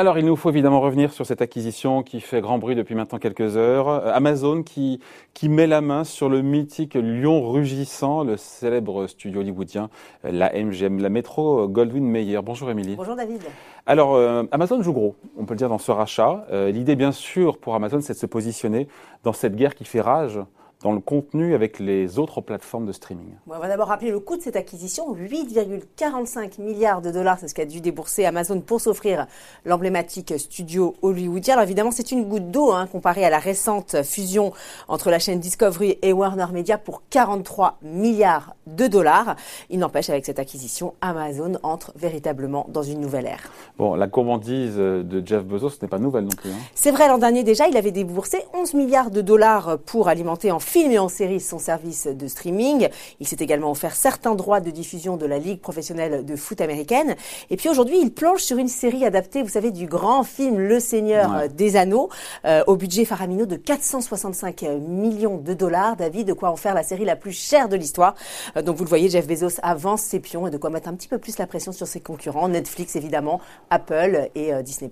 Alors, il nous faut évidemment revenir sur cette acquisition qui fait grand bruit depuis maintenant quelques heures. Euh, Amazon qui, qui met la main sur le mythique Lion rugissant, le célèbre studio hollywoodien, euh, la MGM, la métro Goldwyn Mayer. Bonjour Émilie. Bonjour David. Alors, euh, Amazon joue gros, on peut le dire, dans ce rachat. L'idée, bien sûr, pour Amazon, c'est de se positionner dans cette guerre qui fait rage dans le contenu avec les autres plateformes de streaming. on va d'abord rappeler le coût de cette acquisition, 8,45 milliards de dollars, c'est ce qu'a dû débourser Amazon pour s'offrir l'emblématique studio hollywoodien. Alors évidemment, c'est une goutte d'eau hein, comparée à la récente fusion entre la chaîne Discovery et Warner Media pour 43 milliards de dollars. Il n'empêche, avec cette acquisition, Amazon entre véritablement dans une nouvelle ère. Bon, la commandise de Jeff Bezos, ce n'est pas nouvelle non plus. Hein. C'est vrai, l'an dernier déjà, il avait déboursé 11 milliards de dollars pour alimenter en film et en série son service de streaming. Il s'est également offert certains droits de diffusion de la Ligue professionnelle de foot américaine. Et puis aujourd'hui, il plonge sur une série adaptée, vous savez, du grand film Le Seigneur des Anneaux, euh, au budget faramineux de 465 millions de dollars. David, de quoi en faire la série la plus chère de l'histoire. Euh, donc vous le voyez, Jeff Bezos avance ses pions et de quoi mettre un petit peu plus la pression sur ses concurrents, Netflix évidemment, Apple et euh, Disney+.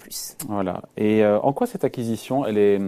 Voilà. Et en quoi cette acquisition, elle est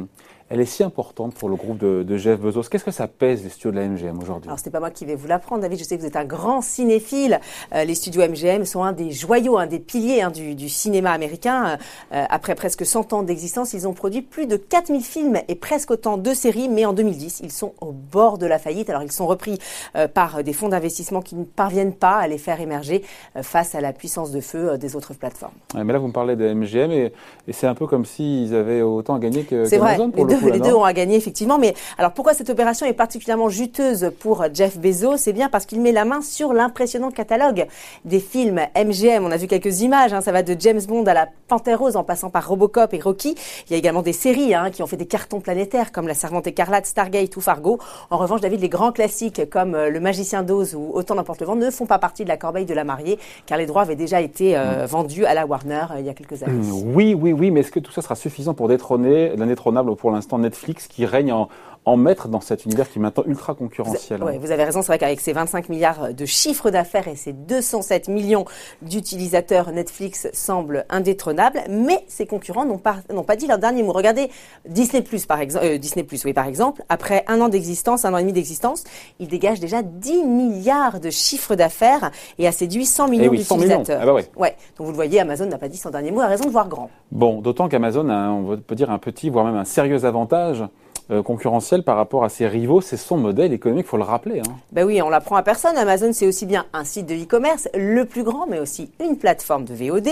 elle est si importante pour le groupe de, Jeff Bezos Qu'est-ce que ça pèse les studios de la MGM aujourd'hui? Alors, c'est pas moi qui vais vous l'apprendre, David. Je sais que vous êtes un grand cinéphile. Euh, les studios MGM sont un des joyaux, un des piliers hein, du, cinéma américain. Euh, après presque 100 ans d'existence, ils ont produit plus de 4000 films et presque autant de séries. Mais en 2010, ils sont au bord de la faillite. Alors, ils sont repris euh, par des fonds d'investissement qui ne parviennent pas à les faire émerger face à la puissance de feu des autres plateformes. mais là, vous me parlez de MGM et, c'est un peu comme s'ils avaient autant à gagner que qu'Amazon pour le les deux ont à gagner effectivement. Mais alors pourquoi cette opération est particulièrement juteuse pour Jeff Bezos? C'est bien parce qu'il met la main sur l'impressionnant catalogue des films MGM. On a vu quelques images. Hein. ça va de James Bond à la Panthère Rose en passant par Robocop et Rocky. Il y a également des séries hein, qui ont fait des cartons planétaires comme La Servante écarlate, Stargate ou Fargo. En revanche, David, les grands classiques comme euh, Le Magicien d'Oz ou Autant n'importe le vent ne font pas partie de la corbeille de la mariée car les droits avaient déjà été euh, mm. vendus à la Warner euh, il y a quelques années. Mm. Oui, oui, oui, mais est-ce que tout ça sera suffisant pour détrôner l'indétrônable pour l'instant? Netflix qui règne en, en mettre dans cet univers qui est maintenant ultra concurrentiel. Vous, vous avez raison, c'est vrai qu'avec ses 25 milliards de chiffre d'affaires et ses 207 millions d'utilisateurs, Netflix semble indétrônable, mais ses concurrents n'ont pas, dit leur dernier mot. Regardez Disney Plus par exemple, euh, Disney oui par exemple, après un an d'existence, un an et demi d'existence, il dégage déjà 10 milliards de chiffre d'affaires et a séduit 100 millions eh d'utilisateurs. Ah bah ouais. ouais. Donc vous le voyez, Amazon n'a pas dit son dernier mot, a raison de voir grand. Bon, d'autant qu'Amazon a, on peut dire un petit, voire même un sérieux avantage avantage euh, concurrentiel par rapport à ses rivaux. C'est son modèle économique, il faut le rappeler. Hein. Ben oui, on l'apprend à personne. Amazon, c'est aussi bien un site de e-commerce, le plus grand, mais aussi une plateforme de VOD.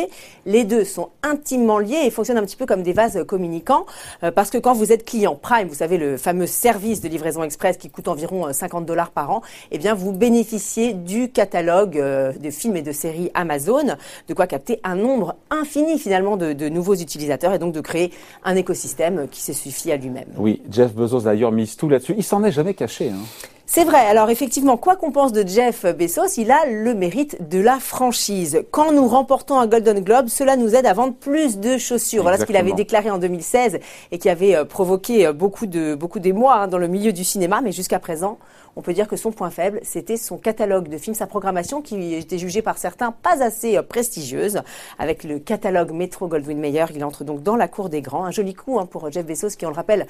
Les deux sont intimement liés et fonctionnent un petit peu comme des vases communicants. Euh, parce que quand vous êtes client Prime, vous savez, le fameux service de livraison express qui coûte environ 50 euh, dollars par an, eh bien, vous bénéficiez du catalogue de films et de séries Amazon, de quoi capter un nombre infini finalement de, de nouveaux utilisateurs et donc de créer un écosystème qui se suffit à lui-même. Oui, Jeff Bezos d'ailleurs mise tout là-dessus. Il s'en est jamais caché. Hein. C'est vrai. Alors effectivement, quoi qu'on pense de Jeff Bezos, il a le mérite de la franchise. Quand nous remportons un Golden Globe, cela nous aide à vendre plus de chaussures. Voilà ce qu'il avait déclaré en 2016 et qui avait euh, provoqué euh, beaucoup de beaucoup d'émoi hein, dans le milieu du cinéma. Mais jusqu'à présent, on peut dire que son point faible, c'était son catalogue de films, sa programmation qui était jugée par certains pas assez euh, prestigieuse. Avec le catalogue Metro Goldwyn Mayer, il entre donc dans la cour des grands. Un joli coup hein, pour Jeff Bezos qui, on le rappelle,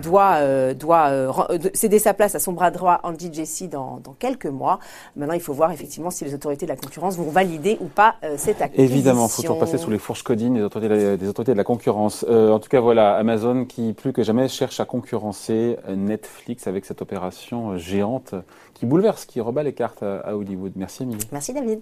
doit doit céder sa place à son bras droit Andy Jesse dans, dans, quelques mois. Maintenant, il faut voir effectivement si les autorités de la concurrence vont valider ou pas euh, cette acquisition. Évidemment, il faut toujours passer sous les fourches codines des autorités, des autorités de la concurrence. Euh, en tout cas, voilà, Amazon qui plus que jamais cherche à concurrencer Netflix avec cette opération géante qui bouleverse, qui rebat les cartes à, à Hollywood. Merci Emilie. Merci David.